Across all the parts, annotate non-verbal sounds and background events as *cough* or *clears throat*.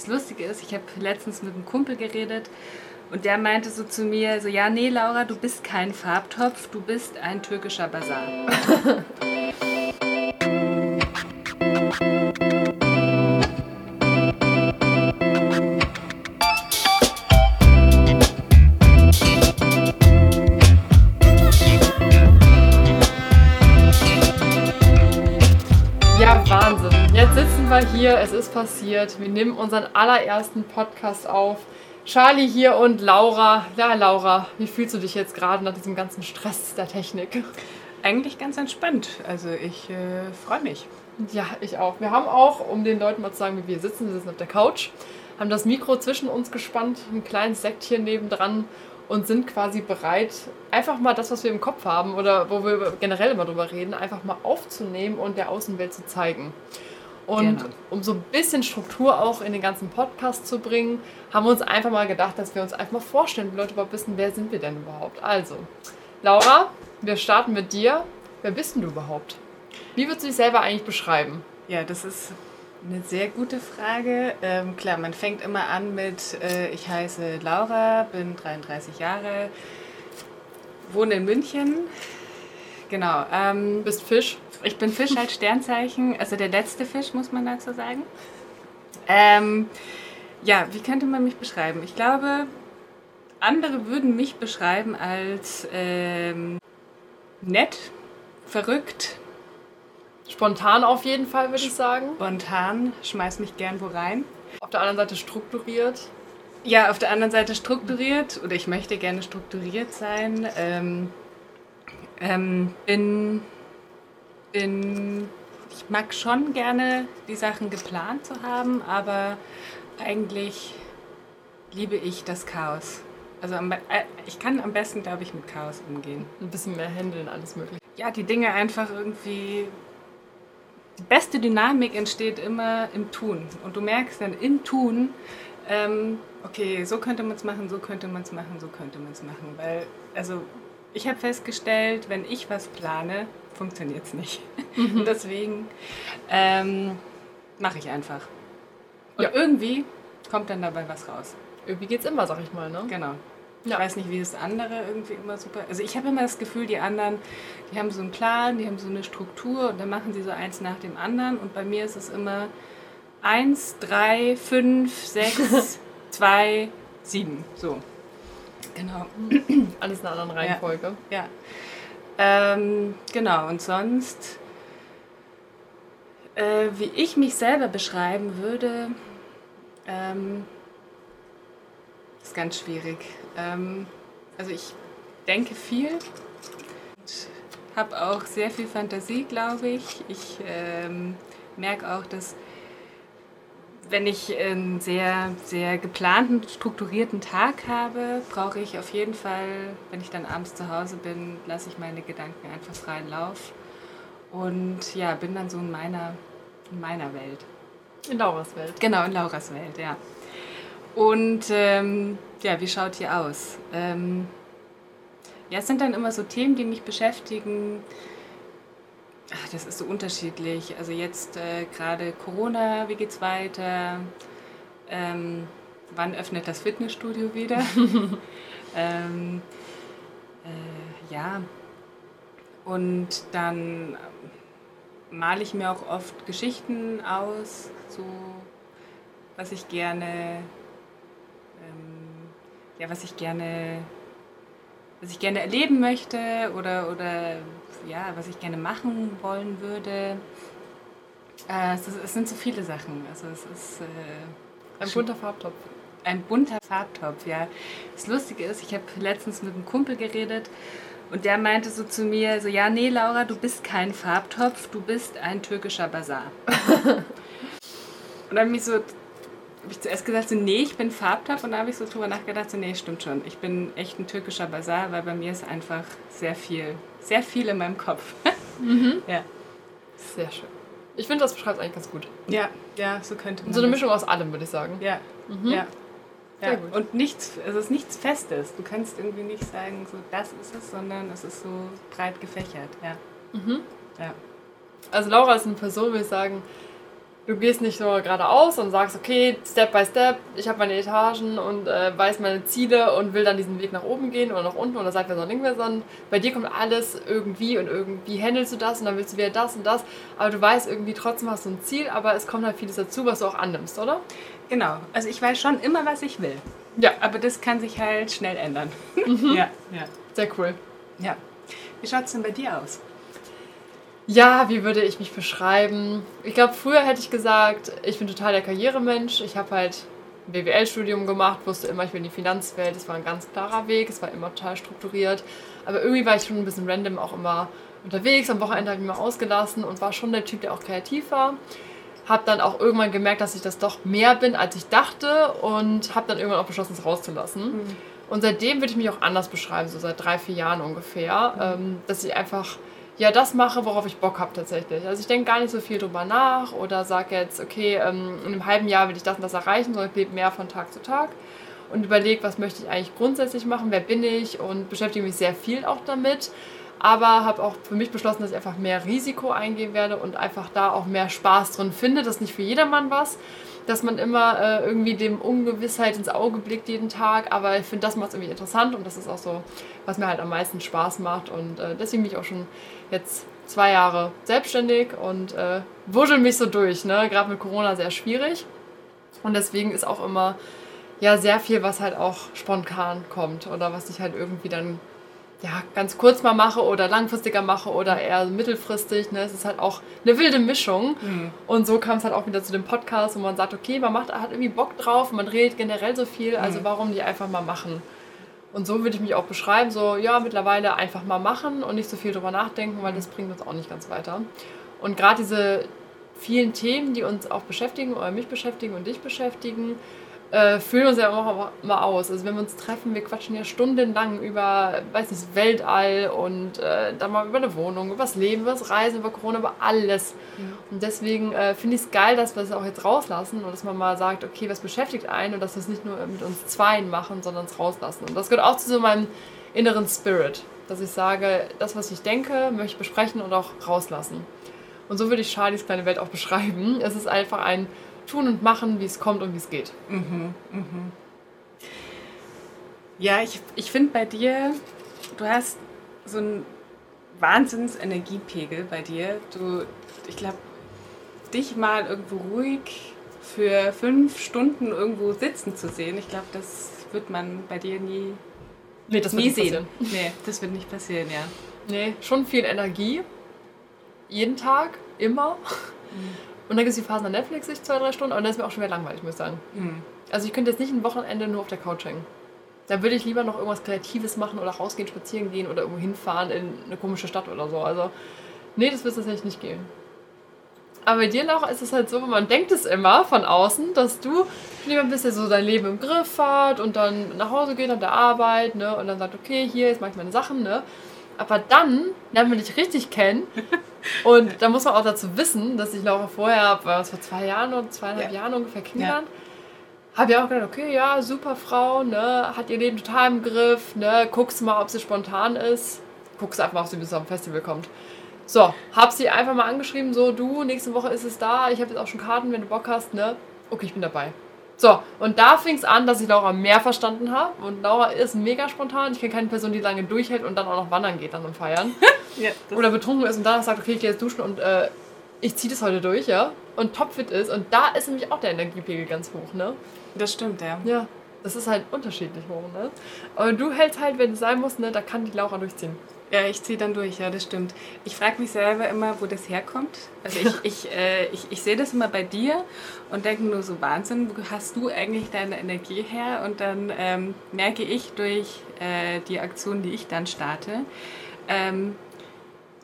Das Lustige ist, ich habe letztens mit einem Kumpel geredet und der meinte so zu mir, so ja, nee, Laura, du bist kein Farbtopf, du bist ein türkischer Basar. *laughs* ist passiert. Wir nehmen unseren allerersten Podcast auf. Charlie hier und Laura. Ja, Laura, wie fühlst du dich jetzt gerade nach diesem ganzen Stress der Technik? Eigentlich ganz entspannt. Also ich äh, freue mich. Ja, ich auch. Wir haben auch, um den Leuten mal zu sagen, wie wir sitzen, wir sitzen auf der Couch, haben das Mikro zwischen uns gespannt, ein kleines Sektchen nebendran und sind quasi bereit, einfach mal das, was wir im Kopf haben oder wo wir generell immer drüber reden, einfach mal aufzunehmen und der Außenwelt zu zeigen. Und Genau. um so ein bisschen Struktur auch in den ganzen Podcast zu bringen, haben wir uns einfach mal gedacht, dass wir uns einfach mal vorstellen, die Leute überhaupt wissen, wer sind wir denn überhaupt. Also, Laura, wir starten mit dir. Wer bist denn du überhaupt? Wie würdest du dich selber eigentlich beschreiben? Ja, das ist eine sehr gute Frage. Ähm, klar, man fängt immer an mit, äh, ich heiße Laura, bin 33 Jahre, wohne in München. Genau. Ähm, Du bist Fisch. ich bin Fisch als Sternzeichen, also der letzte Fisch, muss man dazu sagen. Ähm, ja, wie könnte man mich beschreiben? Ich glaube, andere würden mich beschreiben als ähm, nett, verrückt, Spontan auf jeden Fall, würde ich sagen. spontan, schmeiß mich gern wo rein. Auf der anderen Seite strukturiert. Ja, auf der anderen Seite strukturiert oder ich möchte gerne strukturiert sein. Ähm, ähm, bin, bin, ich mag schon gerne die Sachen geplant zu haben, aber eigentlich liebe ich das Chaos. Also am, äh, ich kann am besten, glaube ich, mit Chaos umgehen. Ein bisschen mehr handeln, alles mögliche. Ja, die Dinge einfach irgendwie. Die beste Dynamik entsteht immer im Tun. Und du merkst dann im Tun, ähm, okay, so könnte man es machen, so könnte man es machen, so könnte man es machen. Weil, also, ich habe festgestellt, wenn ich was plane, funktioniert es nicht. Und *laughs* deswegen ähm, mache ich einfach. Und Ja. irgendwie kommt dann dabei was raus. Irgendwie geht's immer, sag ich mal, ne? Genau. Ich Ja. weiß nicht, wie das andere irgendwie immer super. Also ich habe immer das Gefühl, die anderen, die haben so einen Plan, die haben so eine Struktur und dann machen sie so eins nach dem anderen. Und bei mir ist es immer eins, drei, fünf, sechs, *laughs* zwei, sieben. So. Genau. *clears throat* Alles in einer anderen Reihenfolge. Ja. Ähm, genau, und sonst, äh, wie ich mich selber beschreiben würde, ähm, ist ganz schwierig. Ähm, also ich denke viel und habe auch sehr viel Fantasie, glaube ich. Ich ähm, merke auch, dass wenn ich einen sehr, sehr geplanten, strukturierten Tag habe, brauche ich auf jeden Fall, wenn ich dann abends zu Hause bin, lasse ich meine Gedanken einfach freien Lauf und ja, bin dann so in meiner, in meiner Welt. In Lauras Welt. Genau, in Lauras Welt, ja. Und ähm, ja, wie schaut hier aus? Ähm, ja, es sind dann immer so Themen, die mich beschäftigen. Ach, das ist so unterschiedlich. Also jetzt äh, gerade Corona, wie geht's weiter? Ähm, wann öffnet das Fitnessstudio wieder? *laughs* ähm, äh, ja. Und dann male ich mir auch oft Geschichten aus, so was ich gerne, ähm, ja, was ich gerne, was ich gerne erleben möchte oder, oder ja, was ich gerne machen wollen würde. Äh, es, es sind so viele Sachen. Also es ist äh, Ein bunter Farbtopf. ein bunter Farbtopf, ja. Das Lustige ist, ich habe letztens mit einem Kumpel geredet und der meinte so zu mir, so ja, nee, Laura, du bist kein Farbtopf, du bist ein türkischer Basar. *laughs* und dann habe ich so, habe ich zuerst gesagt, so nee, ich bin Farbtopf und dann habe ich so drüber nachgedacht, so nee, stimmt schon, ich bin echt ein türkischer Basar, weil bei mir ist einfach sehr viel, sehr viel in meinem Kopf. *laughs* Ja. Sehr schön. Ich finde, das beschreibt eigentlich ganz gut. ja, ja, so könnte man So eine Mischung aus allem, würde ich sagen. Ja, Mhm. ja. Sehr Ja, gut. und nichts, es ist nichts Festes. Du kannst irgendwie nicht sagen, so das ist es, sondern es ist so breit gefächert. Ja. Mhm. Ja. Also Laura ist eine Person, würde ich sagen, du gehst nicht nur geradeaus und sagst, okay, Step by Step, ich habe meine Etagen und äh, weiß meine Ziele und will dann diesen Weg nach oben gehen oder nach unten oder seitwärts oder linkswärts, sondern bei dir kommt alles irgendwie und irgendwie handelst du das und dann willst du wieder das und das, aber du weißt irgendwie trotzdem hast du ein Ziel, aber es kommt halt vieles dazu, was du auch annimmst, oder? Genau, also ich weiß schon immer, was ich will. Ja. Aber das kann sich halt schnell ändern. *laughs* Ja, ja. Sehr cool. ja. Wie schaut es denn bei dir aus? Ja, wie würde ich mich beschreiben? Ich glaube, früher hätte ich gesagt, ich bin total der Karrieremensch. Ich habe halt ein BWL-Studium gemacht, wusste immer, ich will in die Finanzwelt. Es war ein ganz klarer Weg, es war immer total strukturiert. Aber irgendwie war ich schon ein bisschen random auch immer unterwegs. Am Wochenende habe ich mich mal ausgelassen und war schon der Typ, der auch kreativ war. Habe dann auch irgendwann gemerkt, dass ich das doch mehr bin, als ich dachte und habe dann irgendwann auch beschlossen, es rauszulassen. Und seitdem würde ich mich auch anders beschreiben, so seit drei, vier Jahren ungefähr, ähm, dass ich einfach ja das mache, worauf ich Bock habe tatsächlich. Also ich denke gar nicht so viel drüber nach oder sage jetzt, okay, ähm, in einem halben Jahr will ich das und das erreichen, sondern ich lebe mehr von Tag zu Tag und überlege, was möchte ich eigentlich grundsätzlich machen, wer bin ich und beschäftige mich sehr viel auch damit. Aber habe auch für mich beschlossen, dass ich einfach mehr Risiko eingehen werde und einfach da auch mehr Spaß drin finde. Das ist nicht für jedermann was, dass man immer äh, irgendwie dem Ungewissheit ins Auge blickt jeden Tag. Aber ich finde, das macht es irgendwie interessant und das ist auch so, was mir halt am meisten Spaß macht. Und äh, deswegen bin ich auch schon jetzt zwei Jahre selbstständig und äh, wuschel mich so durch. Ne? Gerade mit Corona sehr schwierig. Und deswegen ist auch immer ja sehr viel, was halt auch spontan kommt oder was ich halt irgendwie dann ja, ganz kurz mal mache oder langfristiger mache oder eher mittelfristig. Ne? Es ist halt auch eine wilde Mischung. Und so kam es halt auch wieder zu dem Podcast, wo man sagt, okay, man macht, hat irgendwie Bock drauf, man redet generell so viel, also warum nicht einfach mal machen? Und so würde ich mich auch beschreiben, so ja, mittlerweile einfach mal machen und nicht so viel drüber nachdenken, weil das bringt uns auch nicht ganz weiter. Und gerade diese vielen Themen, die uns auch beschäftigen oder mich beschäftigen und dich beschäftigen, äh, füllen uns ja auch mal aus. Also wenn wir uns treffen, wir quatschen ja stundenlang über, weiß nicht, das Weltall und äh, dann mal über eine Wohnung, über das Leben, über das Reisen, über Corona, über alles. Und deswegen äh, finde ich es geil, dass wir es auch jetzt rauslassen und dass man mal sagt, okay, was beschäftigt einen und dass wir es nicht nur mit uns Zweien machen, sondern es rauslassen. Und das gehört auch zu so meinem inneren Spirit, dass ich sage, das, was ich denke, möchte ich besprechen und auch rauslassen. Und so würde ich Charlies kleine Welt auch beschreiben. Es ist einfach ein Tun und Machen, wie es kommt und wie es geht. Ja, ich, ich finde bei dir, du hast so einen Wahnsinns-Energiepegel bei dir. Du, ich glaube, dich mal irgendwo ruhig für fünf Stunden irgendwo sitzen zu sehen, ich glaube, das wird man bei dir nie, Nee, das wird nie nicht sehen. passieren. Nee, das wird nicht passieren, ja. Nee, schon viel Energie. Jeden Tag, immer. Und dann gibt es die Phasen an Netflix, ich zwei, drei Stunden, aber dann ist mir auch schon wieder langweilig, muss ich sagen. Also ich könnte jetzt nicht ein Wochenende nur auf der Couch hängen. Da würde ich lieber noch irgendwas Kreatives machen oder rausgehen, spazieren gehen oder irgendwo hinfahren in eine komische Stadt oder so. Also, nee, das wird tatsächlich nicht gehen. Aber bei dir, Laura, ist es halt so, man denkt es immer von außen, dass du lieber ein bisschen so dein Leben im Griff hat und dann nach Hause geht nach der Arbeit, ne, und dann sagt, okay, hier, jetzt mache ich meine Sachen, ne. Aber dann lernt man dich richtig kennen *laughs* und da muss man auch dazu wissen, dass ich Laura vorher, war das vor zwei Jahren oder zweieinhalb Ja. Jahren ungefähr kennengelernt, habe ja auch gedacht, okay, ja, super Frau, ne, hat ihr Leben total im Griff, ne, guckst mal, ob sie spontan ist, guckst einfach mal, ob sie bis zum Festival kommt. So, hab sie einfach mal angeschrieben, so, du, nächste Woche ist es da, ich habe jetzt auch schon Karten, wenn du Bock hast, ne, okay, ich bin dabei. So, und da fing es an, dass ich Laura mehr verstanden habe. Und Laura ist mega spontan. Ich kenne keine Person, die lange durchhält und dann auch noch wandern geht dann am Feiern. *laughs* ja Oder betrunken ist und danach sagt, okay, ich gehe jetzt duschen und äh, ich ziehe das heute durch, ja. Und topfit ist. Und da ist nämlich auch der Energiepegel ganz hoch, ne? das stimmt, ja. Ja, das ist halt unterschiedlich hoch, ne? Aber du hältst halt, wenn es sein muss, ne, da kann die Laura durchziehen. Ja, ich ziehe dann durch, ja, das stimmt. Ich frage mich selber immer, wo das herkommt. Also ich, *laughs* ich, äh, ich, ich sehe das immer bei dir und denke nur so, Wahnsinn, wo hast du eigentlich deine Energie her? Und dann ähm, merke ich durch äh, die Aktion, die ich dann starte, ähm,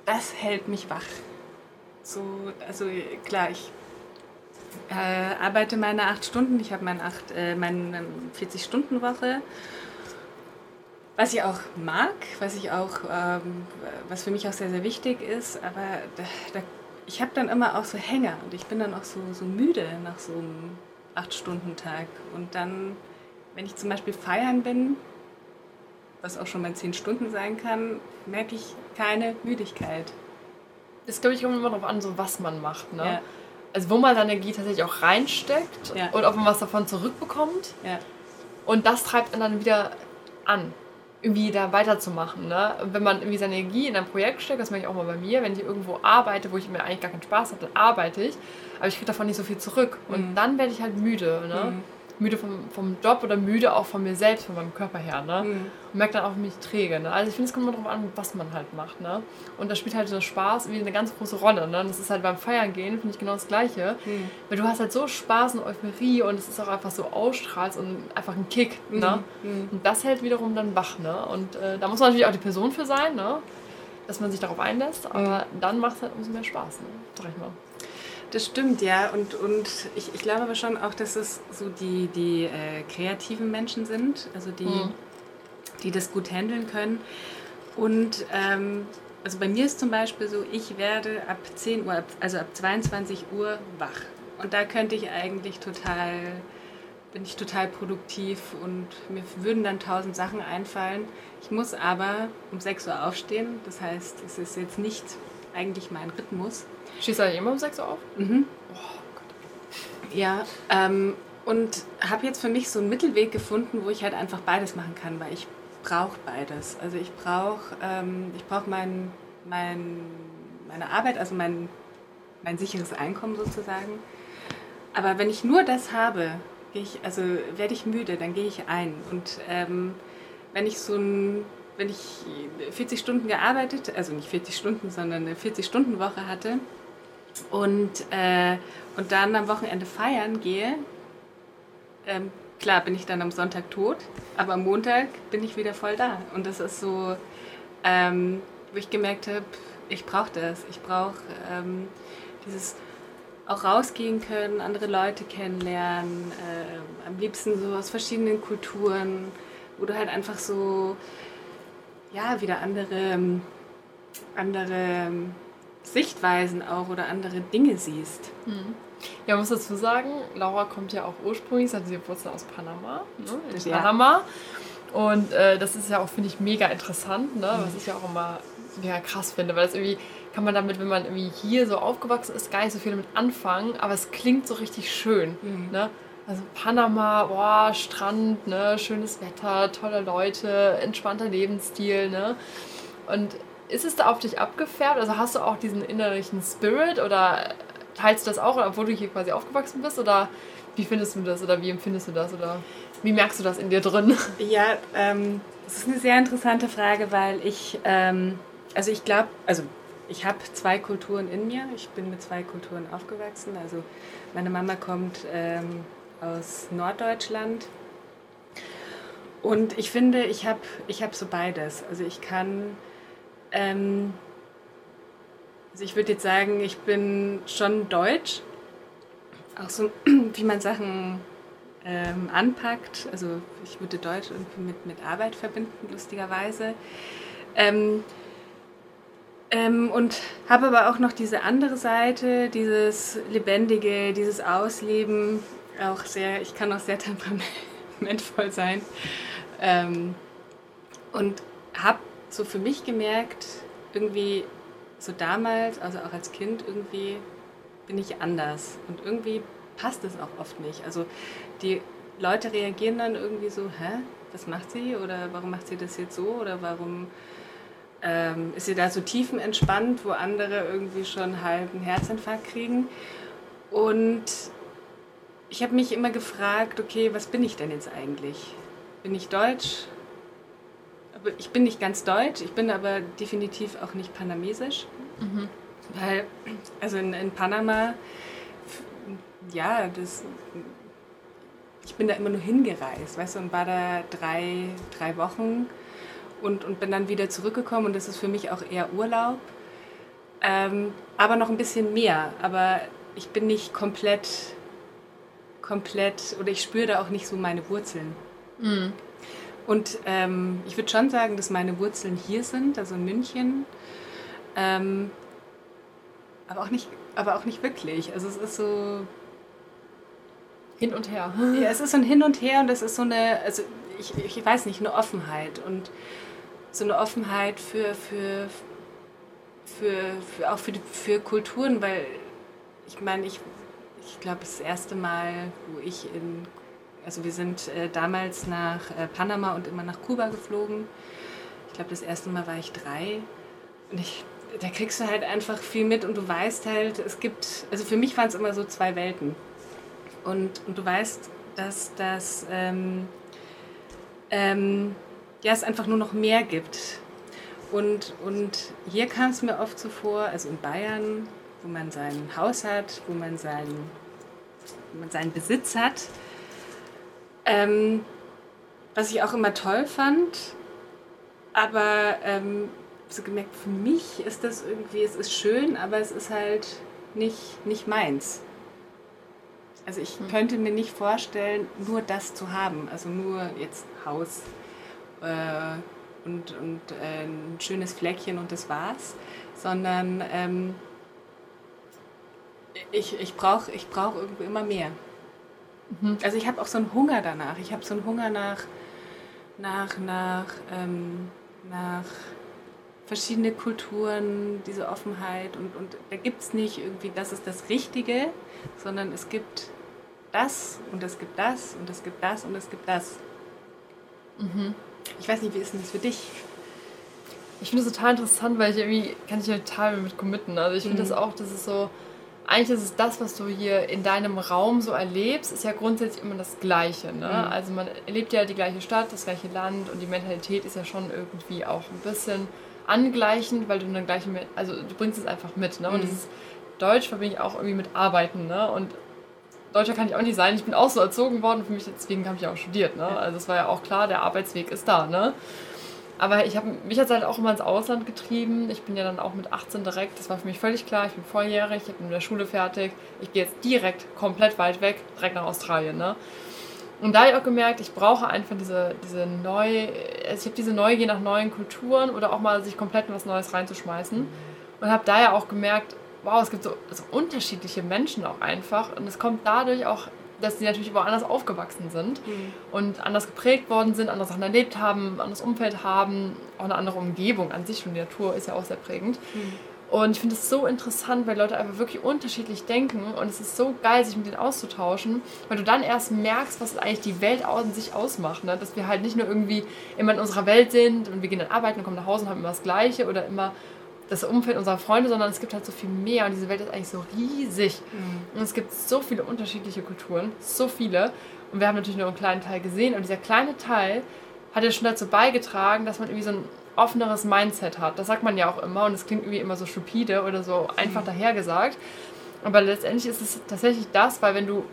das hält mich wach. So, also klar, ich äh, arbeite meine acht Stunden, ich habe meine, acht, äh, meine 40-Stunden-Woche. Was ich auch mag, was ich auch, ähm, was für mich auch sehr, sehr wichtig ist, aber da, da, ich habe dann immer auch so Hänger und ich bin dann auch so, so müde nach so einem 8-Stunden-Tag. Und dann, wenn ich zum Beispiel feiern bin, was auch schon mal 10 Stunden sein kann, merke ich keine Müdigkeit. Es glaube ich kommt immer darauf an, so was man macht, ne? Ja. also wo man seine Energie tatsächlich auch reinsteckt Ja. und ob man was davon zurückbekommt. Ja. Und das treibt einen dann wieder an, irgendwie da weiterzumachen. Ne? Wenn man irgendwie seine Energie in ein Projekt steckt, das mache ich auch mal bei mir, wenn ich irgendwo arbeite, wo ich mir eigentlich gar keinen Spaß habe, dann arbeite ich, aber ich kriege davon nicht so viel zurück. Und Mhm. dann werde ich halt müde. Ne? Mhm. Müde vom, vom Job oder müde auch von mir selbst, von meinem Körper her. Ne? Mhm. Und merke dann auch mich träge. Ne? Also ich finde, es kommt immer darauf an, was man halt macht. Ne? Und da spielt halt so Spaß wie eine ganz große Rolle. Ne? Und das ist halt beim Feiern gehen, finde ich genau das Gleiche. Mhm. Weil du hast halt so Spaß und Euphorie und es ist auch einfach so ausstrahlst und einfach ein Kick. Ne? Mhm. Und das hält wiederum dann wach. Ne? Und äh, da muss man natürlich auch die Person für sein, ne? dass man sich darauf einlässt. Aber dann macht es halt umso mehr Spaß. Ne? Sag ich mal. Das stimmt, ja. Und, und ich, ich glaube aber schon auch, dass es so die, die äh, kreativen Menschen sind, also die, Mhm. die das gut handeln können. Und ähm, also bei mir ist zum Beispiel so, ich werde ab 10 Uhr, also ab 22 Uhr wach. Und da könnte ich eigentlich total, bin ich total produktiv und mir würden dann tausend Sachen einfallen. Ich muss aber um 6 Uhr aufstehen. Das heißt, es ist jetzt nicht eigentlich mein Rhythmus. Schießt eigentlich immer um 6 Uhr auf? Mhm. Oh Gott. Ja, ähm, und habe jetzt für mich so einen Mittelweg gefunden, wo ich halt einfach beides machen kann, weil ich brauche beides. Also ich brauche ähm, ich brauch mein, mein, meine Arbeit, also mein, mein sicheres Einkommen sozusagen. Aber wenn ich nur das habe, ich, also werde ich müde, dann gehe ich ein. Und ähm, wenn ich so ein, wenn ich 40 Stunden gearbeitet, also nicht 40 Stunden, sondern eine 40-Stunden-Woche hatte und, äh, und dann am Wochenende feiern gehe, ähm, klar bin ich dann am Sonntag tot, aber am Montag bin ich wieder voll da. Und das ist so, ähm, wo ich gemerkt habe, ich brauche das. Ich brauche ähm, dieses auch rausgehen können, andere Leute kennenlernen, äh, am liebsten so aus verschiedenen Kulturen, wo du halt einfach so, ja, wieder andere, ähm, andere ähm, Sichtweisen auch oder andere Dinge siehst. Ja, man muss dazu sagen, Laura kommt ja auch ursprünglich, sie hat ihre Wurzeln aus Panama, ne, in Ja. Panama. Und äh, das ist ja auch, finde ich, mega interessant, ne? was ich ja auch immer mega krass finde, weil das irgendwie kann man damit, wenn man irgendwie hier so aufgewachsen ist, gar nicht so viel damit anfangen, aber es klingt so richtig schön. Mhm. Ne? Also Panama, boah, Strand, ne? schönes Wetter, tolle Leute, entspannter Lebensstil. Ne? Und ist es da auf dich abgefärbt? Also hast du auch diesen innerlichen Spirit oder teilst du das auch, obwohl du hier quasi aufgewachsen bist? Oder wie findest du das oder wie empfindest du das? Oder wie merkst du das in dir drin? *laughs* Ja, ähm, das ist eine sehr interessante Frage, weil ich, ähm, also ich glaube, also ich habe zwei Kulturen in mir. Ich bin mit zwei Kulturen aufgewachsen. Also meine Mama kommt ähm, aus Norddeutschland. Und ich finde, ich habe ich hab so beides. Also ich kann, ähm, also ich würde jetzt sagen, ich bin schon deutsch. Auch so, *clears throat* wie man Sachen ähm, anpackt. Also ich würde Deutsch irgendwie mit, mit Arbeit verbinden, lustigerweise. Ähm, ähm, und habe aber auch noch diese andere Seite, dieses Lebendige, dieses Ausleben. Auch sehr, ich kann auch sehr *laughs* temperamentvoll sein. Ähm, und habe so für mich gemerkt, irgendwie so damals, also auch als Kind, irgendwie bin ich anders. Und irgendwie passt es auch oft nicht. Also die Leute reagieren dann irgendwie so, hä, was macht sie? Oder warum macht sie das jetzt so? Oder warum ähm, ist sie da so tiefenentspannt, wo andere irgendwie schon halb einen Herzinfarkt kriegen? Und ich habe mich immer gefragt, okay, was bin ich denn jetzt eigentlich? Bin ich deutsch? Aber ich bin nicht ganz deutsch, ich bin aber definitiv auch nicht panamesisch. Weil, also in, in Panama, ja, das, ich bin da immer nur hingereist, weißt du, und war da drei, drei Wochen und, und bin dann wieder zurückgekommen und das ist für mich auch eher Urlaub. Ähm, aber noch ein bisschen mehr, aber ich bin nicht komplett, komplett, oder ich spüre da auch nicht so meine Wurzeln. Und ähm, ich würde schon sagen, dass meine Wurzeln hier sind, also in München. Ähm, aber, auch nicht, aber auch nicht wirklich. Also es ist so, Hin und her. ja, es ist so ein Hin und Her und es ist so eine, also ich, ich weiß nicht, eine Offenheit und so eine Offenheit für, für, für, für auch für, die, für Kulturen, weil ich meine, ich ich glaube, das erste Mal, wo ich in, also wir sind äh, damals nach äh, Panama und immer nach Kuba geflogen. Ich glaube, das erste Mal war ich drei. Und ich, da kriegst du halt einfach viel mit und du weißt halt, es gibt, also für mich waren es immer so zwei Welten. Und, und du weißt, dass das, ähm, ähm, ja, es einfach nur noch mehr gibt. Und, und hier kam es mir oft so vor, also in Bayern, wo man sein Haus hat, wo man, sein, wo man seinen Besitz hat. Ähm, was ich auch immer toll fand, aber ähm, so gemerkt, für mich ist das irgendwie, es ist schön, aber es ist halt nicht, nicht meins. Also ich hm. könnte mir nicht vorstellen, nur das zu haben. Also nur jetzt Haus äh, und, und äh, ein schönes Fleckchen und das war's. Sondern ähm, ich, ich brauche ich brauch irgendwie immer mehr. Mhm. Also ich habe auch so einen Hunger danach. Ich habe so einen Hunger nach, nach, nach, ähm, nach verschiedene Kulturen, diese Offenheit. Und, und da gibt es nicht irgendwie, das ist das Richtige, sondern es gibt das und es gibt das und es gibt das und es gibt das. Mhm. Ich weiß nicht, wie ist denn das für dich? Ich finde es total interessant, weil ich irgendwie kann ich ja total mit committen. Also ich finde mhm. das auch, das ist so, eigentlich ist es das, was du hier in deinem Raum so erlebst, ist ja grundsätzlich immer das Gleiche. Ne? Mhm. Also man erlebt ja die gleiche Stadt, das gleiche Land und die Mentalität ist ja schon irgendwie auch ein bisschen angleichend, weil du dann gleich mit, also du bringst es einfach mit. Ne? Und mhm. das ist, Deutsch verbinde ich auch irgendwie mit Arbeiten. Ne? Und Deutscher kann ich auch nicht sein. Ich bin auch so erzogen worden, für mich deswegen habe ich auch studiert. Ne? Also es war ja auch klar, der Arbeitsweg ist da. Ne? Aber ich habe mich jetzt halt auch immer ins Ausland getrieben. Ich bin ja dann auch mit 18 direkt, das war für mich völlig klar, ich bin volljährig, ich bin in der Schule fertig. Ich gehe jetzt direkt komplett weit weg, direkt nach Australien. Ne? Und da habe ich auch gemerkt, ich brauche einfach diese, diese also ich habe diese Neugier nach neuen Kulturen oder auch mal sich komplett in was Neues reinzuschmeißen. Und habe da ja auch gemerkt, wow, es gibt so, so unterschiedliche Menschen auch einfach. Und es kommt dadurch auch dass sie natürlich woanders aufgewachsen sind mhm. und anders geprägt worden sind, andere Sachen erlebt haben, ein anderes Umfeld haben, auch eine andere Umgebung an sich und die Natur ist ja auch sehr prägend. Mhm. Und ich finde es so interessant, weil Leute einfach wirklich unterschiedlich denken und es ist so geil, sich mit denen auszutauschen, weil du dann erst merkst, was eigentlich die Welt an sich ausmacht. Ne? Dass wir halt nicht nur irgendwie immer in unserer Welt sind und wir gehen dann arbeiten und kommen nach Hause und haben immer das Gleiche oder immer das Umfeld unserer Freunde, sondern es gibt halt so viel mehr und diese Welt ist eigentlich so riesig. Mhm. Und es gibt so viele unterschiedliche Kulturen, so viele. Und wir haben natürlich nur einen kleinen Teil gesehen und dieser kleine Teil hat ja schon dazu beigetragen, dass man irgendwie so ein offeneres Mindset hat. Das sagt man ja auch immer und es klingt irgendwie immer so stupide oder so einfach mhm. dahergesagt. Aber letztendlich ist es tatsächlich das, weil wenn du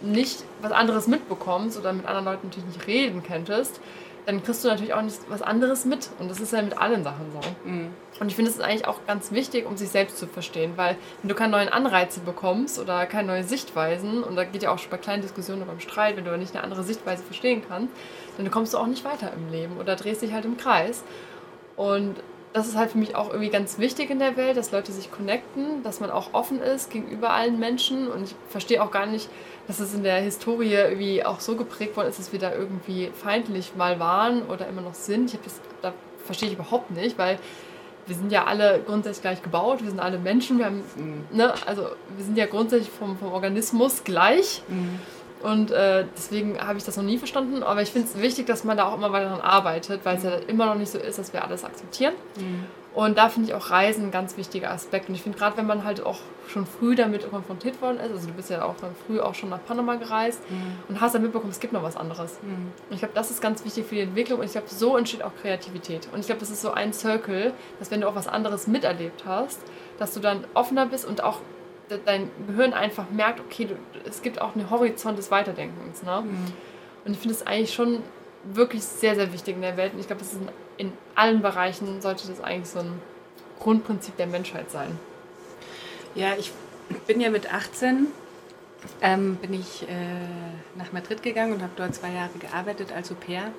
nicht was anderes mitbekommst oder mit anderen Leuten natürlich nicht reden könntest, dann kriegst du natürlich auch nicht was anderes mit. Und das ist ja mit allen Sachen so. Mhm. Und ich finde, es ist eigentlich auch ganz wichtig, um sich selbst zu verstehen, weil wenn du keine neuen Anreize bekommst oder keine neuen Sichtweisen, und da geht ja auch schon bei kleinen Diskussionen oder beim Streit, wenn du nicht eine andere Sichtweise verstehen kannst, dann kommst du auch nicht weiter im Leben oder drehst dich halt im Kreis. Und das ist halt für mich auch irgendwie ganz wichtig in der Welt, dass Leute sich connecten, dass man auch offen ist gegenüber allen Menschen. Und ich verstehe auch gar nicht, dass es in der Historie irgendwie auch so geprägt worden ist, dass wir da irgendwie feindlich mal waren oder immer noch sind. Ich das, da verstehe ich überhaupt nicht, weil wir sind ja alle grundsätzlich gleich gebaut, wir sind alle Menschen, wir haben, mhm. ne, also wir sind ja grundsätzlich vom, vom Organismus gleich. Mhm. Und äh, deswegen habe ich das noch nie verstanden. Aber ich finde es wichtig, dass man da auch immer weiter daran arbeitet, weil es ja immer noch nicht so ist, dass wir alles akzeptieren. Mhm. Und da finde ich auch Reisen ein ganz wichtiger Aspekt. Und ich finde gerade, wenn man halt auch schon früh damit konfrontiert worden ist, also du bist ja auch dann früh auch schon nach Panama gereist mhm. und hast dann mitbekommen, es gibt noch was anderes. Mhm. Und ich glaube, das ist ganz wichtig für die Entwicklung. Und ich glaube, so entsteht auch Kreativität. Und ich glaube, das ist so ein Circle, dass wenn du auch was anderes miterlebt hast, dass du dann offener bist und auch dein Gehirn einfach merkt, okay, du, es gibt auch einen Horizont des Weiterdenkens. Ne? Mhm. Und ich finde es eigentlich schon wirklich sehr, sehr wichtig in der Welt. Und ich glaube, das ist in, in, allen Bereichen sollte das eigentlich so ein Grundprinzip der Menschheit sein. Ja, ich bin ja mit 18 ähm, bin ich äh, nach Madrid gegangen und habe dort zwei Jahre gearbeitet als Au pair.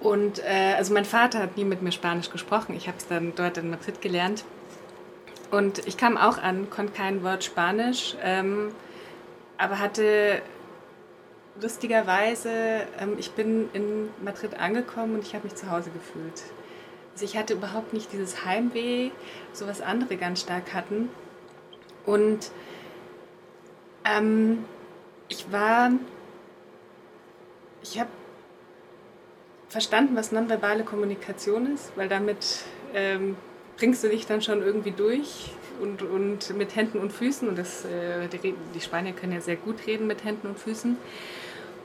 Und äh, also mein Vater hat nie mit mir Spanisch gesprochen. Ich habe es dann dort in Madrid gelernt. Und ich kam auch an, konnte kein Wort Spanisch, ähm, aber hatte lustigerweise, ähm, ich bin in Madrid angekommen und ich habe mich zu Hause gefühlt. Also ich hatte überhaupt nicht dieses Heimweh, so was andere ganz stark hatten. Und Ähm, ich war. Ich habe verstanden, was nonverbale Kommunikation ist, weil damit ähm, bringst du dich dann schon irgendwie durch und, und mit Händen und Füßen. Und das, äh, die, die Spanier können ja sehr gut reden mit Händen und Füßen.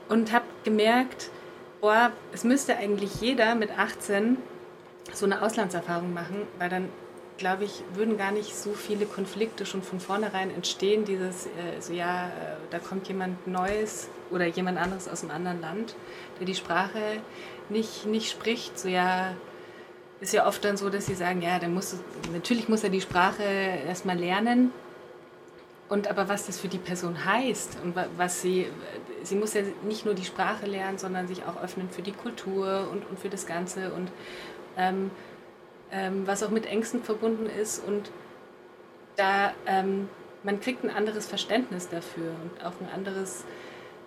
Und habe gemerkt, boah, es müsste eigentlich jeder mit 18 so eine Auslandserfahrung machen, weil dann glaube ich, würden gar nicht so viele Konflikte schon von vornherein entstehen. Dieses, äh, so ja, äh, da kommt jemand Neues oder jemand anderes aus einem anderen Land, der die Sprache nicht, nicht spricht. So ja, ist ja oft dann so, dass sie sagen, ja, der muss, natürlich muss er die Sprache erstmal lernen. Und aber was das für die Person heißt und was sie, sie muss ja nicht nur die Sprache lernen, sondern sich auch öffnen für die Kultur und, und für das Ganze und ähm, ähm, was auch mit Ängsten verbunden ist und da ähm, man kriegt ein anderes Verständnis dafür und auch ein anderes,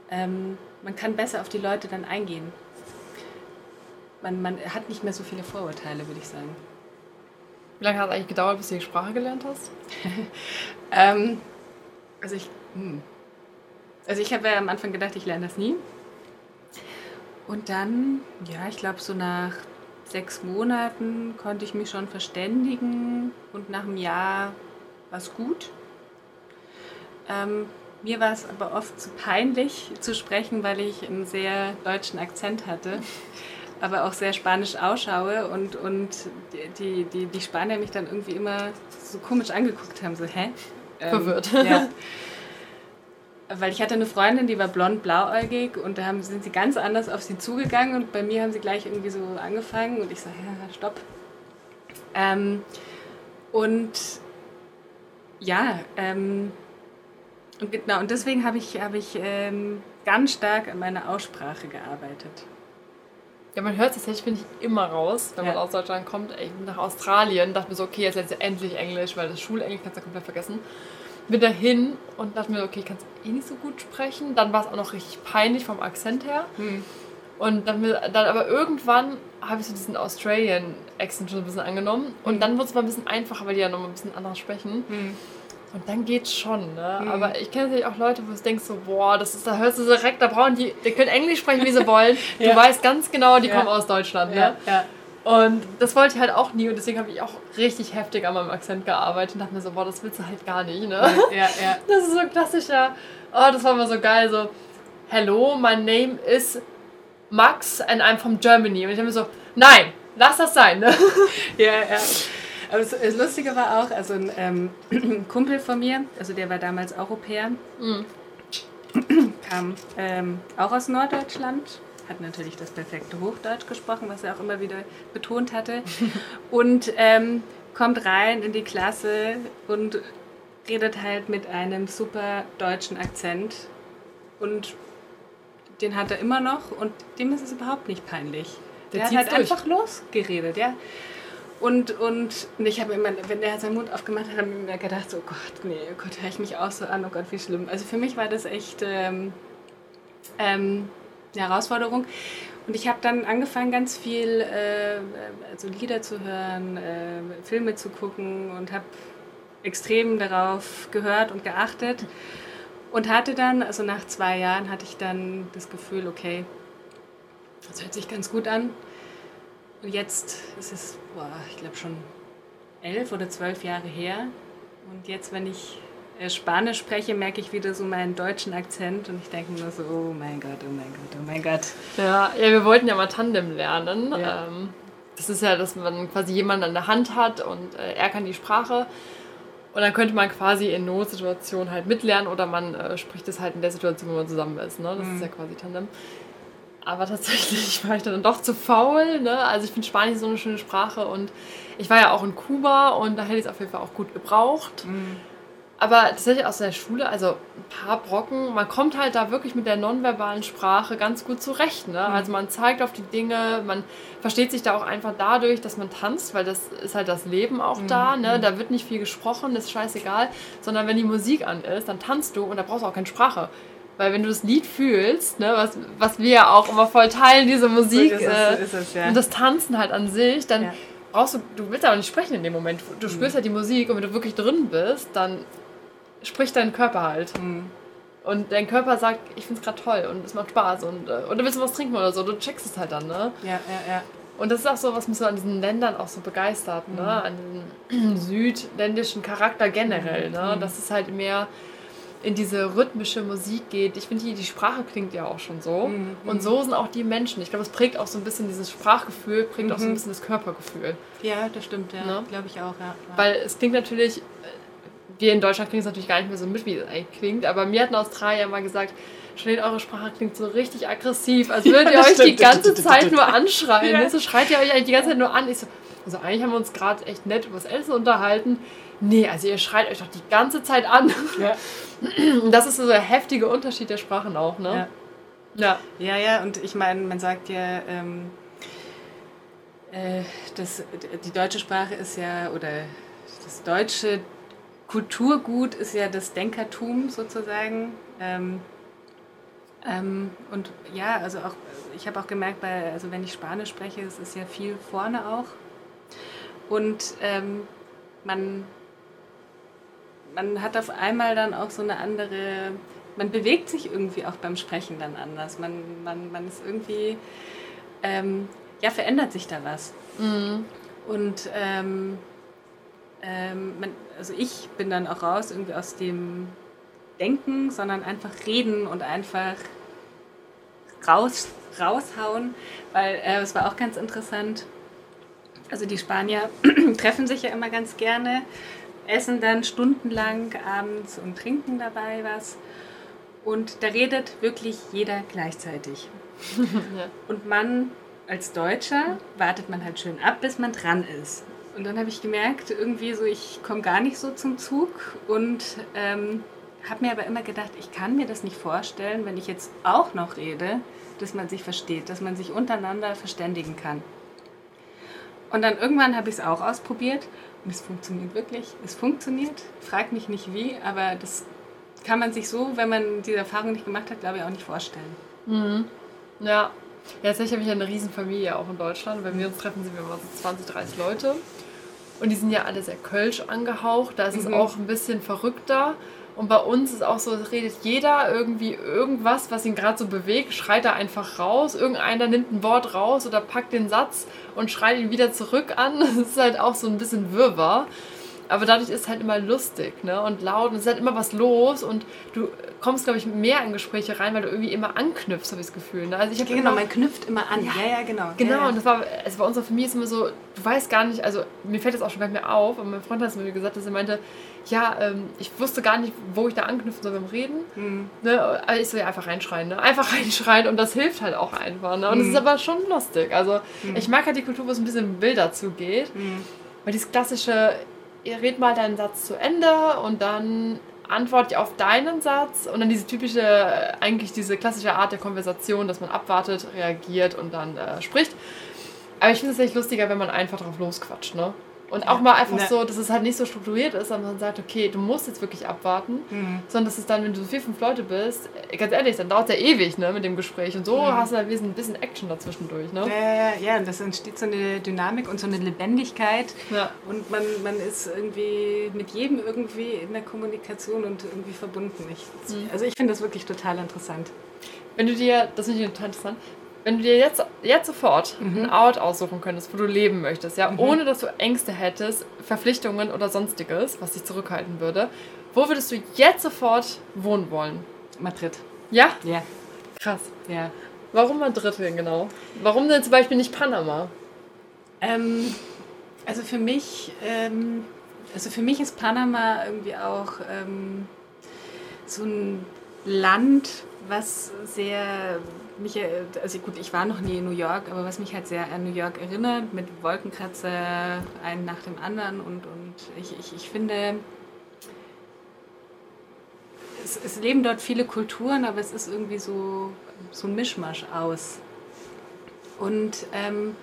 ähm, man kann besser auf die Leute dann eingehen. Man, man hat nicht mehr so viele Vorurteile, würde ich sagen. Wie lange hat es eigentlich gedauert, bis du die Sprache gelernt hast? *laughs* ähm, also ich, hm. also ich habe ja am Anfang gedacht, ich lerne das nie. Und dann, ja, ich glaube so nach sechs Monaten konnte ich mich schon verständigen und nach einem Jahr war es gut. Ähm, mir war es aber oft zu peinlich zu sprechen, weil ich einen sehr deutschen Akzent hatte, *laughs* aber auch sehr spanisch ausschaue und, und die, die, die Spanier mich dann irgendwie immer so komisch angeguckt haben, so hä? Ähm, Verwirrt. Ja. weil ich hatte eine Freundin, die war blond blauäugig und da haben, sind sie ganz anders auf sie zugegangen und bei mir haben sie gleich irgendwie so angefangen und ich sage, ja, stopp. Ähm, und ja, ähm, und genau, und deswegen habe ich, hab ich ähm, ganz stark an meiner Aussprache gearbeitet. Ja, man hört es tatsächlich, finde ich, immer raus, wenn ja. man aus Deutschland kommt. Ich bin nach Australien, dachte mir so, okay, jetzt ist endlich Englisch, weil das Schulenglisch kannst du komplett vergessen bin dahin und dachte mir, okay, ich kann es eh nicht so gut sprechen. Dann war es auch noch richtig peinlich vom Akzent her. Hm. Und dann, dann aber irgendwann habe ich so diesen Australian Accent schon ein bisschen angenommen. Und hm. dann wurde es mal ein bisschen einfacher, weil die ja noch mal ein bisschen anders sprechen. Hm. Und dann geht's schon, ne? Mhm. Aber ich kenne natürlich auch Leute, wo du denkst so, boah, das ist, da hörst du direkt, da brauchen die, die können Englisch sprechen, wie sie *laughs* wollen. ja. Du weißt ganz genau, die ja. kommen aus Deutschland, ne? Ja. Und das wollte ich halt auch nie und deswegen habe ich auch richtig heftig an meinem Akzent gearbeitet und dachte mir so, boah, das willst du halt gar nicht, ne? Ja, ja. *laughs* Das ist so klassischer, oh, das war immer so geil, so, hello, my name is Max and I'm from Germany. Und ich habe mir so, nein, lass das sein, ne? *laughs* Ja, ja. Aber das, Lustige war auch, also ein ähm, *clears throat* Kumpel von mir, also der war damals Europäer, mhm. *clears throat* kam ähm, auch aus Norddeutschland hat natürlich das perfekte Hochdeutsch gesprochen, was er auch immer wieder betont hatte. *laughs* Und ähm, kommt rein in die Klasse und redet halt mit einem super deutschen Akzent. Und den hat er immer noch und dem ist es überhaupt nicht peinlich. Der, Der hat halt durch. einfach losgeredet, ja. Und, und, und ich habe immer, wenn der seinen Mund aufgemacht hat, habe ich mir gedacht, oh Gott, nee, oh Gott, höre ich mich auch so an, oh Gott, wie schlimm. Also für mich war das echt ähm, ähm, eine Herausforderung. Und ich habe dann angefangen, ganz viel äh, also Lieder zu hören, äh, Filme zu gucken und habe extrem darauf gehört und geachtet. Und hatte dann, also nach zwei Jahren, hatte ich dann das Gefühl, okay, das hört sich ganz gut an. Und jetzt ist es, boah, ich glaube schon elf oder zwölf Jahre her. Und jetzt, wenn ich äh, Spanisch spreche, merke ich wieder so meinen deutschen Akzent und ich denke nur so, oh mein Gott, oh mein Gott, oh mein Gott. Ja, ja wir wollten ja mal Tandem lernen. Ja. Ähm, das ist ja, dass man quasi jemanden an der Hand hat und äh, er kann die Sprache. Und dann könnte man quasi in Notsituationen halt mitlernen oder man äh, spricht es halt in der Situation, wo man zusammen ist. Ne? Das mhm. ist ja quasi Tandem. Aber tatsächlich war ich dann doch zu faul. Ne? Also ich finde Spanisch so eine schöne Sprache und ich war ja auch in Kuba und da hätte ich es auf jeden Fall auch gut gebraucht. Mhm. Aber tatsächlich aus der Schule, also ein paar Brocken, man kommt halt da wirklich mit der nonverbalen Sprache ganz gut zurecht. Ne? Mhm. Also man zeigt auf die Dinge, man versteht sich da auch einfach dadurch, dass man tanzt, weil das ist halt das Leben auch mhm. da. Ne? Mhm. Da wird nicht viel gesprochen, das ist scheißegal. Sondern wenn die Musik an ist, dann tanzt du und da brauchst du auch keine Sprache. Weil wenn du das Lied fühlst, ne, was, was wir ja auch immer voll teilen, diese Musik, so ist es, äh, so ist es, ja. und das Tanzen halt an sich, dann ja. brauchst du, du willst aber nicht sprechen in dem Moment. Du mhm. spürst halt die Musik und wenn du wirklich drin bist, dann spricht dein Körper halt. Mhm. Und dein Körper sagt, ich finde es gerade toll und es macht Spaß und äh, willst du was trinken oder so, du checkst es halt dann, ne? Ja, ja, ja. Und das ist auch so, was mich so an diesen Ländern auch so begeistert, ne? An diesem *clears throat* südländischen Charakter generell, ne? Dass es halt mehr in diese rhythmische Musik geht. Ich finde, die, die Sprache klingt ja auch schon so. Mhm. Und so sind auch die Menschen. Ich glaube, es prägt auch so ein bisschen dieses Sprachgefühl, prägt auch so ein Mhm. bisschen das Körpergefühl. Ja, das stimmt, ja. Ne? Glaube ich auch, ja. ja. Weil es klingt natürlich, wir in Deutschland kriegen es natürlich gar nicht mehr so mit, wie es eigentlich klingt, aber mir hat ein Australier mal gesagt, Janine, eure Sprache klingt so richtig aggressiv, als würdet ihr *laughs* das euch die stimmt. ganze Zeit nur *laughs* anschreien. Ja. So schreit ihr euch eigentlich die ganze Zeit nur an. Ich so, also eigentlich haben wir uns gerade echt nett über das Essen unterhalten. Nee, also ihr schreit euch doch die ganze Zeit an. ja. Das ist so der heftige Unterschied der Sprachen auch, ne? Ja. Ja, ja, und ich meine, man sagt ja, ähm, äh, das, die deutsche Sprache ist ja, oder das deutsche Kulturgut ist ja das Denkertum sozusagen. Ähm, ähm, und ja, also auch, ich habe auch gemerkt, bei, also wenn ich Spanisch spreche, es ist ja viel vorne auch. Und ähm, man, man hat auf einmal dann auch so eine andere, man bewegt sich irgendwie auch beim Sprechen dann anders. Man, man, man ist irgendwie, ähm, ja, verändert sich da was. Mhm. Und ähm, ähm, man, also ich bin dann auch raus irgendwie aus dem Denken, sondern einfach reden und einfach raus, raushauen, weil äh, es war auch ganz interessant. Also die Spanier *clears throat* treffen sich ja immer ganz gerne, essen dann stundenlang abends und trinken dabei was. Und da redet wirklich jeder gleichzeitig. *laughs* Und man als Deutscher wartet man halt schön ab, bis man dran ist. Und dann habe ich gemerkt, irgendwie so, ich komme gar nicht so zum Zug und ähm, habe mir aber immer gedacht, ich kann mir das nicht vorstellen, wenn ich jetzt auch noch rede, dass man sich versteht, dass man sich untereinander verständigen kann. Und dann irgendwann habe ich es auch ausprobiert und es funktioniert wirklich. Es funktioniert. Frag mich nicht wie, aber das kann man sich so, wenn man diese Erfahrung nicht gemacht hat, glaube ich auch nicht vorstellen. Mhm. Ja. Ja, tatsächlich habe ich ja eine Riesenfamilie auch in Deutschland. Wenn wir uns treffen, sind wir immer so 20, 30 Leute. Und die sind ja alle sehr kölsch angehaucht. Da ist es Mhm. auch ein bisschen verrückter. Und bei uns ist auch so, es redet jeder irgendwie irgendwas, was ihn gerade so bewegt, schreit er einfach raus. Irgendeiner nimmt ein Wort raus oder packt den Satz und schreit ihn wieder zurück an. *laughs* Das ist halt auch so ein bisschen Wirrwarr. Aber dadurch ist es halt immer lustig ne? und laut und es ist halt immer was los und du kommst, glaube ich, mehr in Gespräche rein, weil du irgendwie immer anknüpfst, habe ich das Gefühl. Ne? Also ich Genau, immer, man knüpft immer an. Ja, ja, genau. Genau, ja, ja. und das war, also bei unserer Familie ist immer so, du weißt gar nicht, also mir fällt das auch schon gar nicht mehr auf, aber mein Freund hat es mir gesagt, dass er meinte, ja, ähm, ich wusste gar nicht, wo ich da anknüpfen soll beim Reden. Hm. Ne? Aber ich so, ja, einfach reinschreien, ne? Einfach *laughs* reinschreien und das hilft halt auch einfach. Ne? Und es Mhm. ist aber schon lustig. Also ich mag halt die Kultur, wo es ein bisschen wilder zugeht. Hm. Weil dieses klassische, ihr redet mal deinen Satz zu Ende und dann antwortet ihr auf deinen Satz und dann diese typische, äh, eigentlich diese klassische Art der Konversation, dass man abwartet, reagiert und dann äh, spricht. Aber ich finde es echt lustiger, wenn man einfach drauf losquatscht, ne? Und auch Ja. mal einfach Ne. so, dass es halt nicht so strukturiert ist, sondern man sagt, okay, du musst jetzt wirklich abwarten, Hm. sondern dass es dann, wenn du so vier, fünf Leute bist, äh, ganz ehrlich, dann dauert es ja ewig, ne, mit dem Gespräch. Und so Mhm. hast du halt ein bisschen Action dazwischendurch, ne? Ja, ja, ja, ja, und das entsteht so eine Dynamik und so eine Lebendigkeit. Ja. Und man, man ist irgendwie mit jedem irgendwie in der Kommunikation und irgendwie verbunden. Ich, Mhm. Also ich finde das wirklich total interessant. Wenn du dir, das finde ich total interessant, wenn du dir jetzt, jetzt sofort Mhm. einen Ort aussuchen könntest, wo du leben möchtest, ja, Mhm. ohne dass du Ängste hättest, Verpflichtungen oder sonstiges, was dich zurückhalten würde, wo würdest du jetzt sofort wohnen wollen? Madrid. Ja? Ja, Krass. ja. Warum Madrid denn genau? Warum denn zum Beispiel nicht Panama? Ähm, also für mich, ähm, also für mich ist Panama irgendwie auch ähm, so ein Land, was sehr mich, äh, also gut, ich war noch nie in New York, aber was mich halt sehr an New York erinnert, mit Wolkenkratzer, einen nach dem anderen und, und ich, ich, ich finde, es, es leben dort viele Kulturen, aber es ist irgendwie so, so ein Mischmasch aus. Und ähm,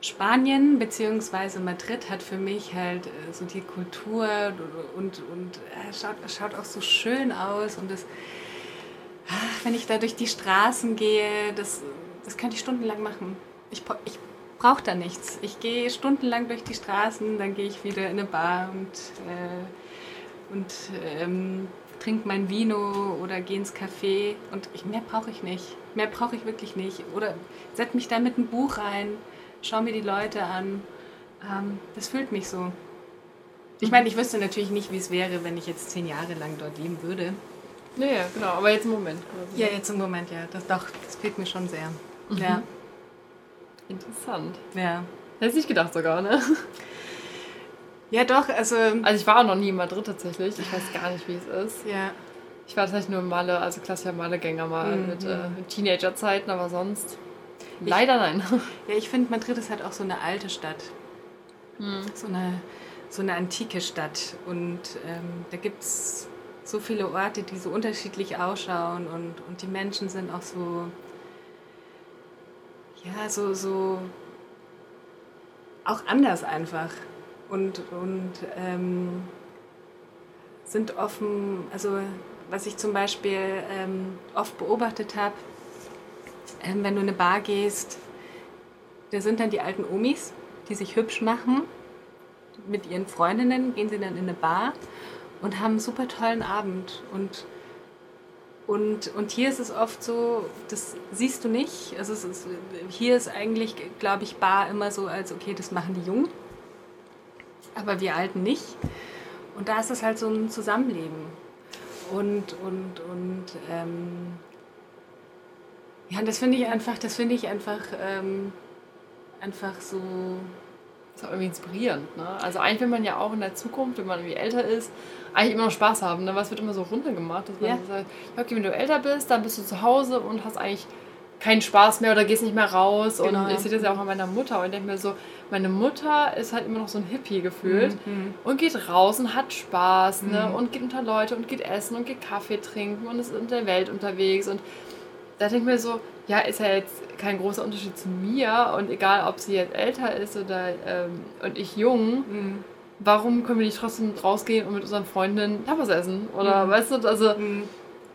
Spanien bzw. Madrid hat für mich halt äh, so die Kultur und, und äh, schaut, schaut auch so schön aus. Und das, ach, wenn ich da durch die Straßen gehe, das, das könnte ich stundenlang machen. Ich, ich brauche da nichts. Ich gehe stundenlang durch die Straßen, dann gehe ich wieder in eine Bar und, äh, und ähm, trinke mein Vino oder gehe ins Café und ich, mehr brauche ich nicht. Mehr brauche ich wirklich nicht. Oder setze mich da mit ein Buch rein, schau mir die Leute an. Ähm, das fühlt mich so. Ich meine, ich wüsste natürlich nicht, wie es wäre, wenn ich jetzt zehn Jahre lang dort leben würde. Ja, ja, genau, aber jetzt im Moment. Quasi. Ja, jetzt im Moment, ja. Das, doch, das fehlt mir schon sehr. Mhm. Ja. Interessant. Ja. Hätte ich nicht gedacht sogar, ne? *laughs* Ja, doch, also. Also ich war auch noch nie in Madrid tatsächlich. Ich weiß gar nicht, wie es ist. Ja. Ich war tatsächlich nur Malle, also klassischer Mallegänger mal mhm. mit, äh, mit Teenagerzeiten, aber sonst leider ich, nein. *laughs* Ja, ich finde, Madrid ist halt auch so eine alte Stadt. Mhm. So, eine, so eine antike Stadt. Und ähm, da gibt es so viele Orte, die so unterschiedlich ausschauen und, und die Menschen sind auch so, ja, so, so auch anders einfach und, und ähm, sind offen, also was ich zum Beispiel ähm, oft beobachtet habe, ähm, wenn du in eine Bar gehst, da sind dann die alten Omis, die sich hübsch machen. Mit ihren Freundinnen gehen sie dann in eine Bar und haben einen super tollen Abend. Und, und, und hier ist es oft so, das siehst du nicht. Also ist, hier ist eigentlich, glaube ich, Bar immer so als, okay, das machen die Jungen aber wir Alten nicht. Und da ist es halt so ein Zusammenleben. Und, und, und ähm, ja, das finde ich einfach, das finde ich einfach, ähm, einfach so. Ist auch irgendwie inspirierend. Ne? Also eigentlich will man ja auch in der Zukunft, wenn man irgendwie älter ist, eigentlich immer noch Spaß haben. Ne? Was wird immer so runtergemacht, dass man ja. sagt, okay, wenn du älter bist, dann bist du zu Hause und hast eigentlich keinen Spaß mehr oder gehst nicht mehr raus. Genau. Und ich sehe das ja auch an meiner Mutter und denke mir so, meine Mutter ist halt immer noch so ein Hippie gefühlt mhm. und geht raus und hat Spaß ne? mhm. und geht unter Leute und geht essen und geht Kaffee trinken und ist in der Welt unterwegs. Und da denke ich mir so, ja, ist ja jetzt kein großer Unterschied zu mir und egal, ob sie jetzt älter ist oder ähm, und ich jung. Mhm. Warum können wir nicht trotzdem rausgehen und mit unseren Freundinnen Tapas essen? Oder mhm. weißt du, also mhm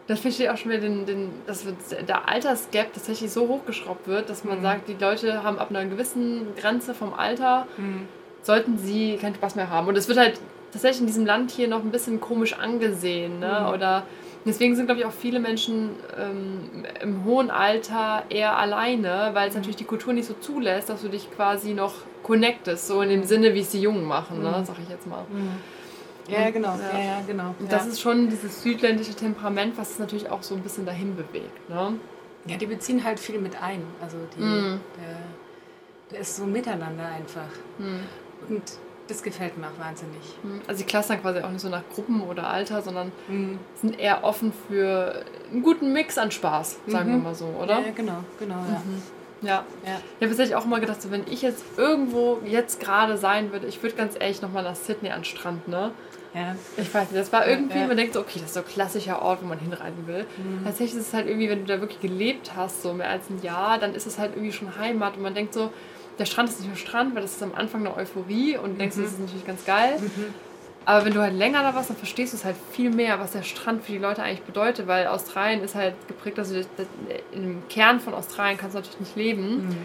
das verstehe ich auch schon wieder, den, den, dass der Altersgap tatsächlich so hochgeschraubt wird, dass man mhm. sagt, die Leute haben ab einer gewissen Grenze vom Alter, mhm. sollten sie keinen Spaß mehr haben. Und es wird halt tatsächlich in diesem Land hier noch ein bisschen komisch angesehen. Ne? Mhm. Oder deswegen sind, glaube ich, auch viele Menschen ähm, im hohen Alter eher alleine, weil es mhm. natürlich die Kultur nicht so zulässt, dass du dich quasi noch connectest, so in dem mhm. Sinne, wie es die Jungen machen, ne? Mhm. sag ich jetzt mal. Ja, genau. Ja. ja, genau. Und das ist schon dieses südländische Temperament, was es natürlich auch so ein bisschen dahin bewegt. Ne? Ja, die beziehen halt viel mit ein. Also die, mm. der, der, ist so miteinander einfach. Mm. Und das gefällt mir auch wahnsinnig. Mm. Also die clustern quasi auch nicht so nach Gruppen oder Alter, sondern mm. sind eher offen für einen guten Mix an Spaß, sagen mhm. wir mal so, oder? Ja, genau, genau, ja. Mhm. Ja. ja. Ich habe tatsächlich auch immer gedacht, so, wenn ich jetzt irgendwo jetzt gerade sein würde, ich würde ganz ehrlich nochmal nach Sydney an den Strand, ne? Ja. Ich weiß nicht, das war irgendwie, ja. man denkt so, okay, das ist so ein klassischer Ort, wo man hinreisen will. Mhm. Tatsächlich ist es halt irgendwie, wenn du da wirklich gelebt hast, so mehr als ein Jahr, dann ist es halt irgendwie schon Heimat und man denkt so, der Strand ist nicht nur Strand, weil das ist am Anfang eine Euphorie und mhm. denkst, das ist natürlich ganz geil. Mhm. Aber wenn du halt länger da warst, dann verstehst du es halt viel mehr, was der Strand für die Leute eigentlich bedeutet, weil Australien ist halt geprägt, also im Kern von Australien kannst du natürlich nicht leben. Mhm.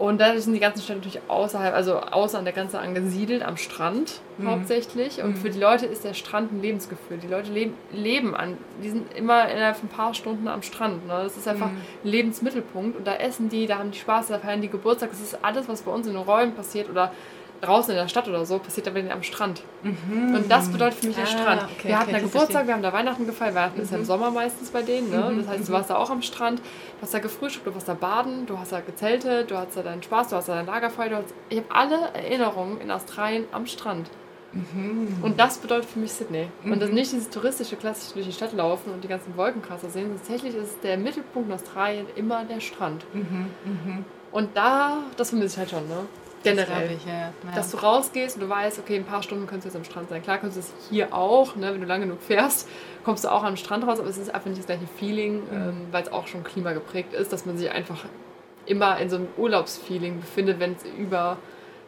Und dadurch sind die ganzen Städte natürlich außerhalb, also außer an der Grenze angesiedelt, am Strand mhm. hauptsächlich. Und mhm. für die Leute ist der Strand ein Lebensgefühl. Die Leute leben, leben an, die sind immer innerhalb von ein paar Stunden am Strand. Ne? Das ist einfach mhm. ein Lebensmittelpunkt. Und da essen die, da haben die Spaß, da feiern die Geburtstag. Das ist alles, was bei uns in den Räumen passiert oder draußen in der Stadt oder so, passiert aber am Strand. Mhm. Und das bedeutet für mich der ah, Strand. Okay, wir hatten da Geburtstag, wir haben da Weihnachten gefeiert. Weihnachten mhm. ist ja im mhm. Sommer meistens bei denen. Ne? Mhm. Das heißt, du mhm. warst da auch am Strand, du hast da gefrühstückt, du warst da baden, du hast da gezeltet, du hast da deinen Spaß, du hast da dein Lagerfeuer. Hast, ich habe alle Erinnerungen in Australien am Strand. Mhm. Und das bedeutet für mich Sydney. Und das nicht dieses touristische, klassische durch die Stadt laufen und die ganzen Wolkenkrasser sehen. Tatsächlich ist der Mittelpunkt in Australien immer der Strand. Und da, das vermisse ich halt schon, ne? Generell. Ich, ja. Dass du rausgehst und du weißt, okay, ein paar Stunden könntest du jetzt am Strand sein. Klar könntest du es hier auch, ne, wenn du lange genug fährst, kommst du auch am Strand raus, aber es ist einfach nicht das gleiche Feeling, mhm. ähm, weil es auch schon klimageprägt ist, dass man sich einfach immer in so einem Urlaubsfeeling befindet, wenn es über,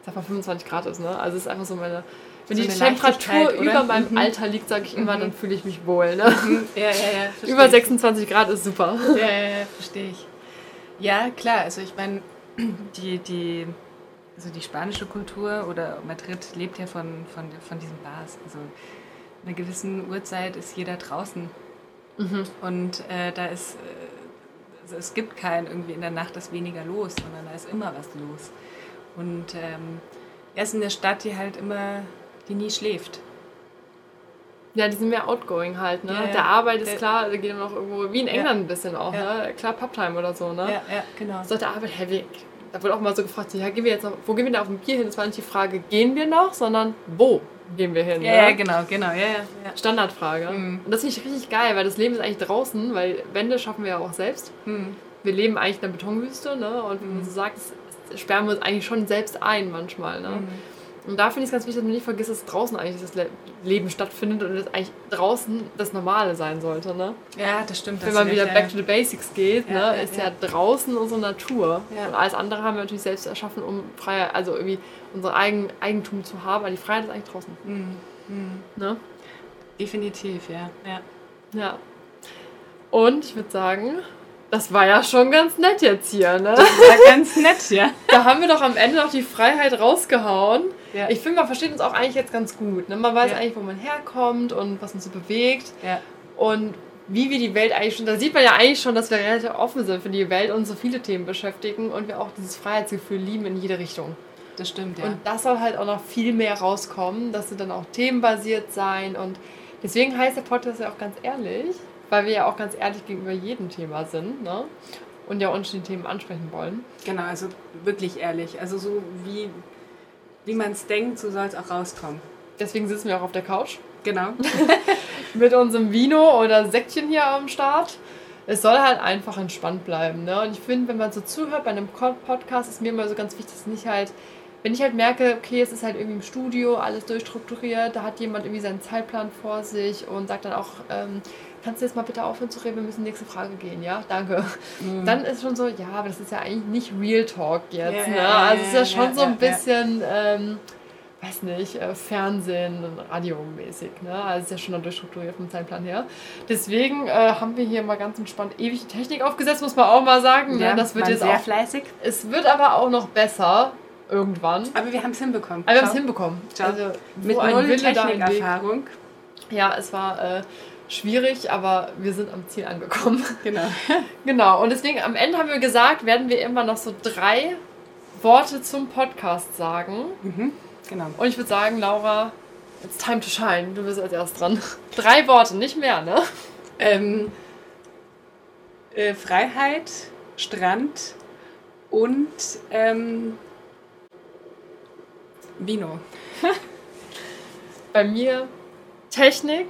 sag mal, 25 Grad ist. Ne? Also es ist einfach so meine... Wenn so die Temperatur über meinem mhm. Alter liegt, sage ich immer, mhm. dann fühle ich mich wohl. Ne? Mhm. Ja, ja, ja. Über 26 Grad ist super. Ja, ja, ja, verstehe ich. Ja, klar, also ich meine, *clears throat* die, die also die spanische Kultur oder Madrid lebt ja von, von, von diesen Bars. Also einer gewissen Uhrzeit ist jeder draußen. Mhm. Und äh, da ist, äh, also es gibt keinen irgendwie in der Nacht ist weniger los, sondern da ist immer was los. Und ähm, er ist in der Stadt, die halt immer, die nie schläft. Ja, die sind mehr outgoing halt, ne? Ja, ja. Der Arbeit ist Der- klar, da geht dann auch irgendwo, wie in Ja. England ein bisschen auch, Ja. ne? Klar, Pubtime oder so, ne? Ja, ja, genau. So, der Arbeit, hey, wir, da wurde auch mal so gefragt, ja, gehen wir jetzt noch, wo gehen wir denn auf dem Bier hin? Das war nicht die Frage, gehen wir noch, sondern wo gehen wir hin? Ja, ja, genau, genau, ja, ja. Standardfrage. Mhm. Und das finde ich richtig geil, weil das Leben ist eigentlich draußen, weil Wände schaffen wir ja auch selbst. Hm. Wir leben eigentlich in einer Betonwüste, ne? Und wie man so sagt, sperren wir uns eigentlich schon selbst ein manchmal, ne? Mhm. Und da finde ich es ganz wichtig, dass man nicht vergisst, dass draußen eigentlich das Le Leben stattfindet und dass eigentlich draußen das Normale sein sollte, ne? Ja, das stimmt. Wenn man wieder back to the basics geht, Ja, ne, ja, ist ja, ja. draußen unsere Natur. Und alles andere haben wir natürlich selbst erschaffen, um Freiheit, also irgendwie unser eigen Eigentum zu haben, aber die Freiheit ist eigentlich draußen. Mhm. Mhm. Ne? Definitiv, ja. ja. Ja. Und ich würde sagen, das war ja schon ganz nett jetzt hier, ne? War ganz nett, ja. Da haben wir doch am Ende noch die Freiheit rausgehauen. Ja. Ich finde, man versteht uns auch eigentlich jetzt ganz gut. Ne? Man weiß Ja. eigentlich, wo man herkommt und was uns so bewegt. ja. Und wie wir die Welt eigentlich schon, da sieht man ja eigentlich schon, dass wir relativ offen sind für die Welt und so viele Themen beschäftigen und wir auch dieses Freiheitsgefühl lieben in jede Richtung. Das stimmt, ja. Und das soll halt auch noch viel mehr rauskommen. Das wird dann auch themenbasiert sein und deswegen heißt der Podcast ja auch ganz ehrlich, weil wir ja auch ganz ehrlich gegenüber jedem Thema sind ne? und ja unterschiedliche Themen ansprechen wollen. Genau, also wirklich ehrlich. Also so wie, wie man es denkt, so soll es auch rauskommen. Deswegen sitzen wir auch auf der Couch Genau. *laughs* mit unserem Vino oder Säckchen hier am Start. Es soll halt einfach entspannt bleiben. Ne? Und ich finde, wenn man so zuhört bei einem Podcast, ist mir immer so ganz wichtig, dass nicht halt, wenn ich halt merke, okay, es ist halt irgendwie im Studio alles durchstrukturiert, da hat jemand irgendwie seinen Zeitplan vor sich und sagt dann auch, ähm, kannst du jetzt mal bitte aufhören zu reden, wir müssen nächste Frage gehen, ja? Danke. Dann ist schon so, ja, aber das ist ja eigentlich nicht Real Talk jetzt. Ja, ne? ja, Also es ist ja ja, schon so ein bisschen, ähm, weiß nicht, äh, Fernsehen, radiomäßig. Ne? Also es ist ja schon durchstrukturiert vom Zeitplan her. Deswegen äh, haben wir hier mal ganz entspannt ewig die Technik aufgesetzt, muss man auch mal sagen. ja ne? Das wird jetzt sehr auch. fleißig. Es wird aber auch noch besser irgendwann. Aber wir haben es hinbekommen. Aber wir haben es hinbekommen. Schau. Also, Mit null. Technikerfahrung. Ja, es war äh, schwierig, aber wir sind am Ziel angekommen. Genau. *laughs* Genau, und deswegen am Ende haben wir gesagt, werden wir immer noch so drei Worte zum Podcast sagen. Mhm. Genau. Und ich würde sagen, Laura, it's time to shine. Du bist als erst dran. *laughs* Drei Worte, nicht mehr, ne? Ähm, äh, Freiheit, Strand und ähm, Vino. *laughs* Bei mir Technik,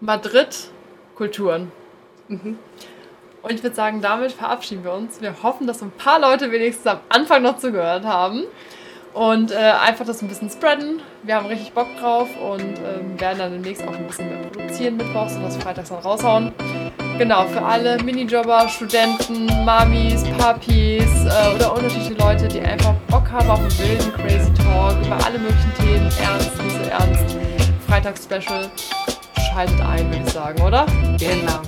Madrid, Kulturen. Mhm. Und ich würde sagen, damit verabschieden wir uns. Wir hoffen, dass ein paar Leute wenigstens am Anfang noch zugehört haben. Und äh, einfach das ein bisschen spreaden. Wir haben richtig Bock drauf und ähm, werden dann demnächst auch ein bisschen mehr produzieren mittwochs und das freitags dann raushauen. Genau, für alle Minijobber, Studenten, Mamis, Papis äh, oder unterschiedliche Leute, die einfach Bock haben auf einen wilden Crazy Talk über alle möglichen Themen, ernst, nicht so ernst. Freitags-Special. Schaltet ein, würde ich sagen, oder? Genau.